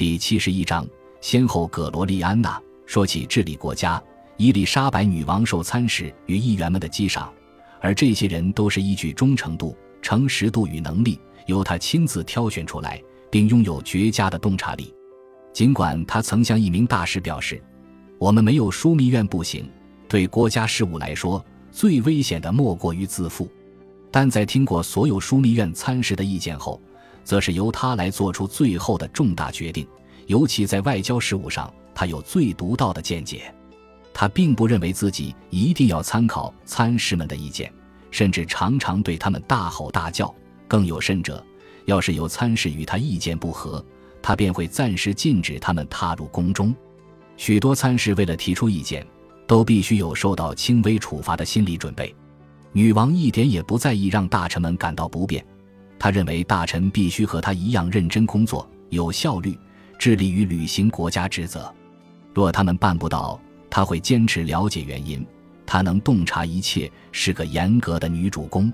第七十一章，先后葛罗利安娜说起治理国家，伊丽莎白女王受参事与议员们的激赏，而这些人都是依据忠诚度、诚实度与能力，由她亲自挑选出来，并拥有绝佳的洞察力。尽管他曾向一名大使表示：“我们没有枢密院不行，对国家事务来说，最危险的莫过于自负。”但在听过所有枢密院参事的意见后，则是由他来做出最后的重大决定，尤其在外交事务上，他有最独到的见解。他并不认为自己一定要参考参事们的意见，甚至常常对他们大吼大叫。更有甚者，要是有参事与他意见不合，他便会暂时禁止他们踏入宫中。许多参事为了提出意见，都必须有受到轻微处罚的心理准备。女王一点也不在意让大臣们感到不便。他认为大臣必须和他一样认真工作、有效率，致力于履行国家职责。若他们办不到，他会坚持了解原因。他能洞察一切，是个严格的女主公。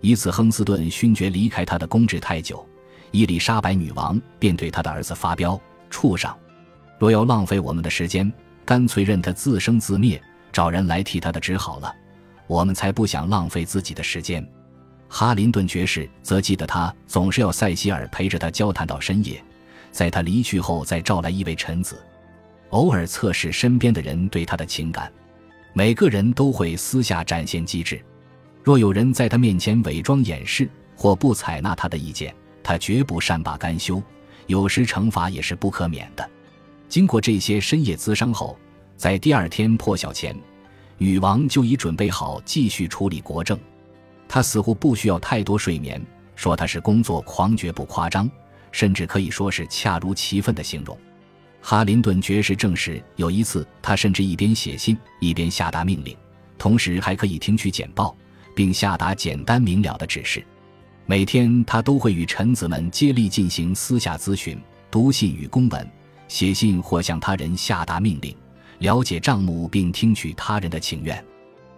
一次，亨斯顿勋爵离开他的宫职太久，伊丽莎白女王便对他的儿子发飙：“畜生！若要浪费我们的时间，干脆任他自生自灭，找人来替他的职好了。我们才不想浪费自己的时间。”哈林顿爵士则记得，他总是要塞西尔陪着他交谈到深夜，在他离去后再召来一位臣子，偶尔测试身边的人对他的情感。每个人都会私下展现机智，若有人在他面前伪装掩饰或不采纳他的意见，他绝不善罢甘休，有时惩罚也是不可免的。经过这些深夜滋伤后，在第二天破晓前，女王就已准备好继续处理国政。他似乎不需要太多睡眠，说他是工作狂绝不夸张，甚至可以说是恰如其分的形容。哈林顿爵士证实，有一次他甚至一边写信一边下达命令，同时还可以听取简报，并下达简单明了的指示。每天他都会与臣子们接力进行私下咨询、读信与公文、写信或向他人下达命令，了解账目并听取他人的请愿。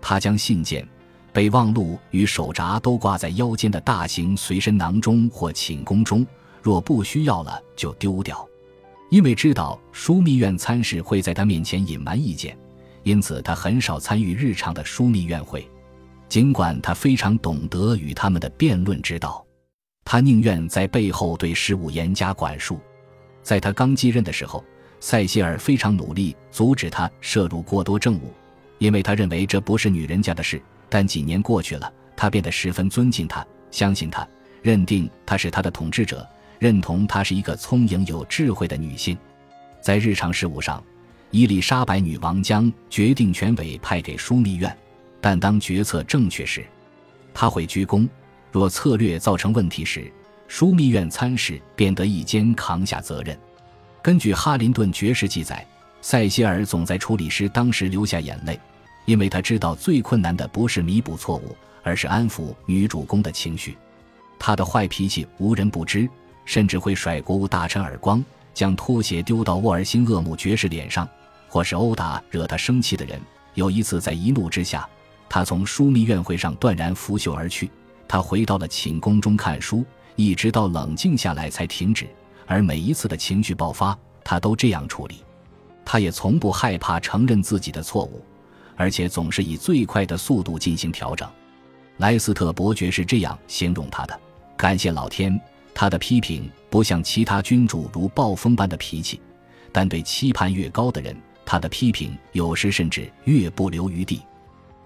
他将信件。备忘录与手札都挂在腰间的大型随身囊中或寝宫中，若不需要了就丢掉。因为知道枢密院参事会在他面前隐瞒意见，因此他很少参与日常的枢密院会。尽管他非常懂得与他们的辩论之道，他宁愿在背后对事务严加管束。在他刚继任的时候，塞西尔非常努力阻止他摄入过多政务，因为他认为这不是女人家的事。但几年过去了，他变得十分尊敬他，相信他，认定他是他的统治者，认同他是一个聪颖有智慧的女性。在日常事务上，伊丽莎白女王将决定权委派给枢密院，但当决策正确时，他会鞠躬；若策略造成问题时，枢密院参事便得一肩扛下责任。根据哈林顿爵士记载，塞西尔总在处理时当时流下眼泪。因为他知道最困难的不是弥补错误，而是安抚女主公的情绪。他的坏脾气无人不知，甚至会甩国务大臣耳光，将拖鞋丢到沃尔辛厄姆爵士脸上，或是殴打惹他生气的人。有一次，在一怒之下，他从枢密院会上断然拂袖而去。他回到了寝宫中看书，一直到冷静下来才停止。而每一次的情绪爆发，他都这样处理。他也从不害怕承认自己的错误。而且总是以最快的速度进行调整，莱斯特伯爵是这样形容他的：感谢老天，他的批评不像其他君主如暴风般的脾气，但对期盼越高的人，他的批评有时甚至越不留余地。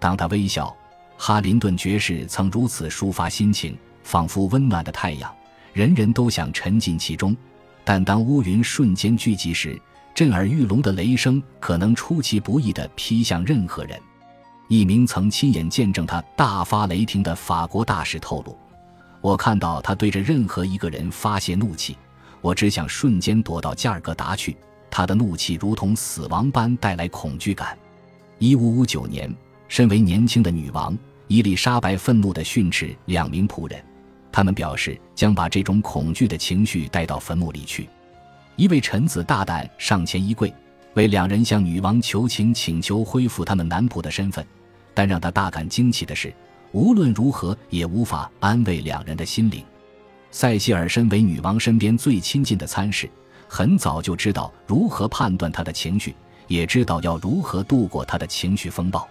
当他微笑，哈林顿爵士曾如此抒发心情，仿佛温暖的太阳，人人都想沉浸其中；但当乌云瞬间聚集时，震耳欲聋的雷声可能出其不意地劈向任何人。一名曾亲眼见证他大发雷霆的法国大使透露：“我看到他对着任何一个人发泄怒气，我只想瞬间躲到加尔各答去。他的怒气如同死亡般带来恐惧感。”一五五九年，身为年轻的女王伊丽莎白愤怒地训斥两名仆人，他们表示将把这种恐惧的情绪带到坟墓里去。一位臣子大胆上前一跪，为两人向女王求情，请求恢复他们男仆的身份。但让他大感惊奇的是，无论如何也无法安慰两人的心灵。塞西尔身为女王身边最亲近的参事，很早就知道如何判断她的情绪，也知道要如何度过她的情绪风暴。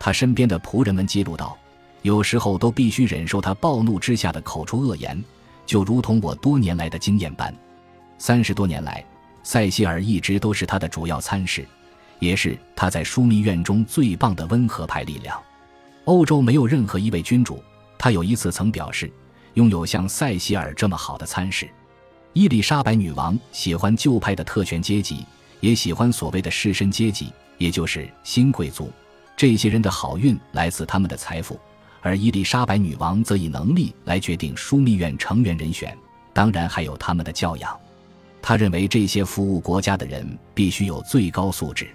他身边的仆人们记录道，有时候都必须忍受他暴怒之下的口出恶言，就如同我多年来的经验般。三十多年来，塞西尔一直都是他的主要参事，也是他在枢密院中最棒的温和派力量。欧洲没有任何一位君主，他有一次曾表示，拥有像塞西尔这么好的参事。伊丽莎白女王喜欢旧派的特权阶级，也喜欢所谓的士绅阶级，也就是新贵族。这些人的好运来自他们的财富，而伊丽莎白女王则以能力来决定枢密院成员人选，当然还有他们的教养。他认为这些服务国家的人必须有最高素质。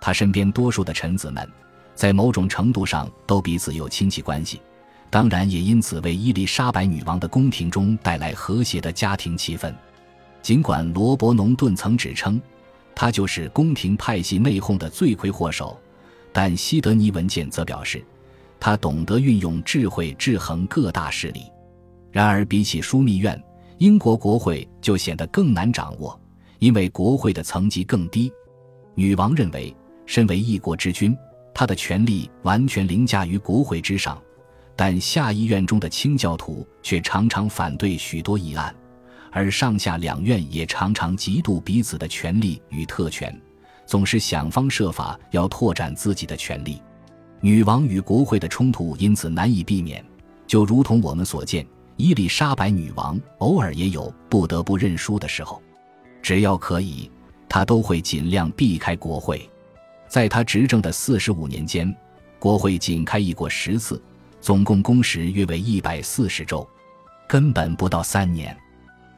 他身边多数的臣子们，在某种程度上都彼此有亲戚关系。当然，也因此为伊丽莎白女王的宫廷中带来和谐的家庭气氛。尽管罗伯·农顿曾指称，他就是宫廷派系内讧的罪魁祸首，但西德尼文件则表示，他懂得运用智慧制衡各大势力。然而，比起枢密院，英国国会就显得更难掌握，因为国会的层级更低。女王认为，身为一国之君，她的权力完全凌驾于国会之上。但下议院中的清教徒却常常反对许多议案，而上下两院也常常嫉妒彼此的权利与特权，总是想方设法要拓展自己的权利。女王与国会的冲突因此难以避免，就如同我们所见，伊丽莎白女王偶尔也有不得不认输的时候。只要可以，她都会尽量避开国会。在她执政的四十五年间，国会仅开议过十次。总共工时约为一百四十周，根本不到三年。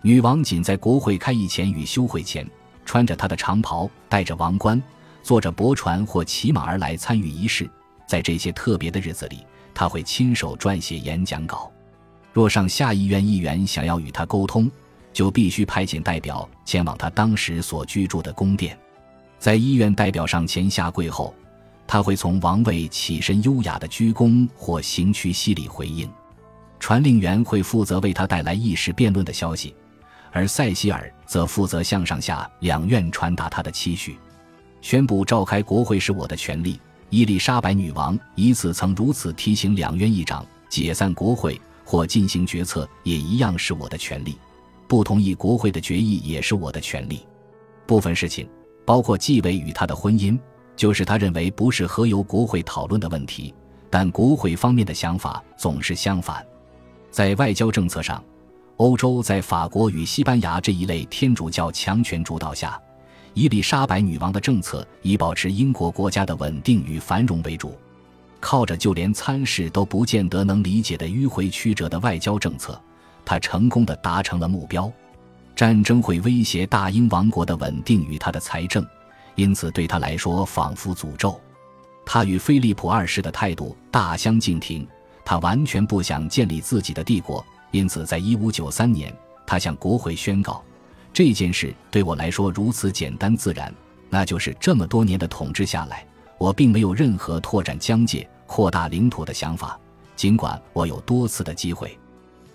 女王仅在国会开议前与休会前，穿着她的长袍，戴着王冠，坐着驳船或骑马而来参与仪式。在这些特别的日子里，她会亲手撰写演讲稿。若上下议院议员想要与他沟通，就必须派遣代表前往他当时所居住的宫殿。在医院代表上前下跪后。他会从王位起身，优雅的鞠躬或行屈膝礼回应。传令员会负责为他带来议事辩论的消息，而塞西尔则负责向上下两院传达他的期许。宣布召开国会是我的权利。伊丽莎白女王一次曾如此提醒两院议长：解散国会或进行决策也一样是我的权利。不同意国会的决议也是我的权利。部分事情，包括继位与他的婚姻。就是他认为不是合由国会讨论的问题，但国会方面的想法总是相反。在外交政策上，欧洲在法国与西班牙这一类天主教强权主导下，伊丽莎白女王的政策以保持英国国家的稳定与繁荣为主。靠着就连参事都不见得能理解的迂回曲折的外交政策，他成功的达成了目标。战争会威胁大英王国的稳定与他的财政。因此，对他来说仿佛诅咒。他与菲利普二世的态度大相径庭，他完全不想建立自己的帝国。因此，在一五九三年，他向国会宣告：“这件事对我来说如此简单自然，那就是这么多年的统治下来，我并没有任何拓展疆界、扩大领土的想法。尽管我有多次的机会，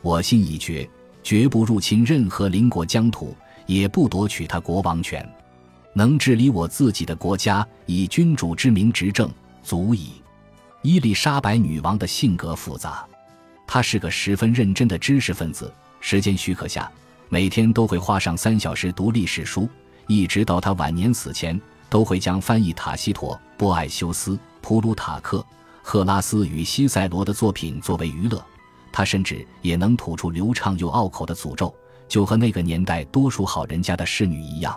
我心已决，绝不入侵任何邻国疆土，也不夺取他国王权。”能治理我自己的国家，以君主之名执政，足矣。伊丽莎白女王的性格复杂，她是个十分认真的知识分子。时间许可下，每天都会花上三小时读历史书，一直到她晚年死前，都会将翻译塔西佗、波艾修斯、普鲁塔克、赫拉斯与西塞罗的作品作为娱乐。他甚至也能吐出流畅又拗口的诅咒，就和那个年代多数好人家的侍女一样。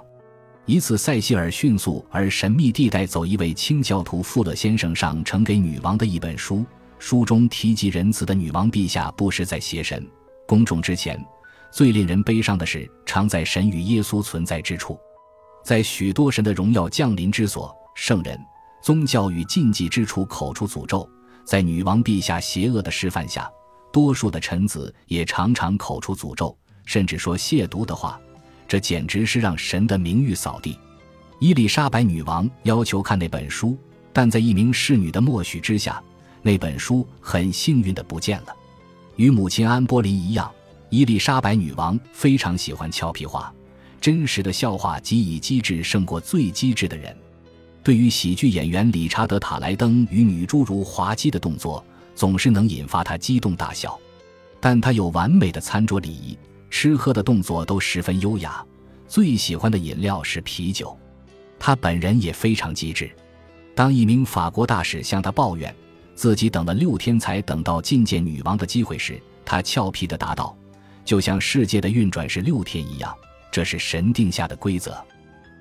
一次，塞西尔迅速而神秘地带走一位清教徒富勒先生上呈给女王的一本书，书中提及仁慈的女王陛下不时在邪神。公众之前，最令人悲伤的是，常在神与耶稣存在之处，在许多神的荣耀降临之所，圣人、宗教与禁忌之处口出诅咒。在女王陛下邪恶的示范下，多数的臣子也常常口出诅咒，甚至说亵渎的话。这简直是让神的名誉扫地。伊丽莎白女王要求看那本书，但在一名侍女的默许之下，那本书很幸运的不见了。与母亲安波林一样，伊丽莎白女王非常喜欢俏皮话，真实的笑话即以机智胜过最机智的人。对于喜剧演员理查德·塔莱登与女侏儒滑稽的动作，总是能引发他激动大笑。但他有完美的餐桌礼仪，吃喝的动作都十分优雅。最喜欢的饮料是啤酒。他本人也非常机智。当一名法国大使向他抱怨自己等了六天才等到觐见女王的机会时，他俏皮地答道：“就像世界的运转是六天一样，这是神定下的规则。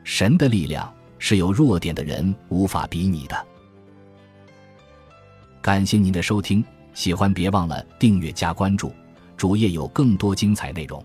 神的力量是有弱点的人无法比拟的。”感谢您的收听，喜欢别忘了订阅加关注，主页有更多精彩内容。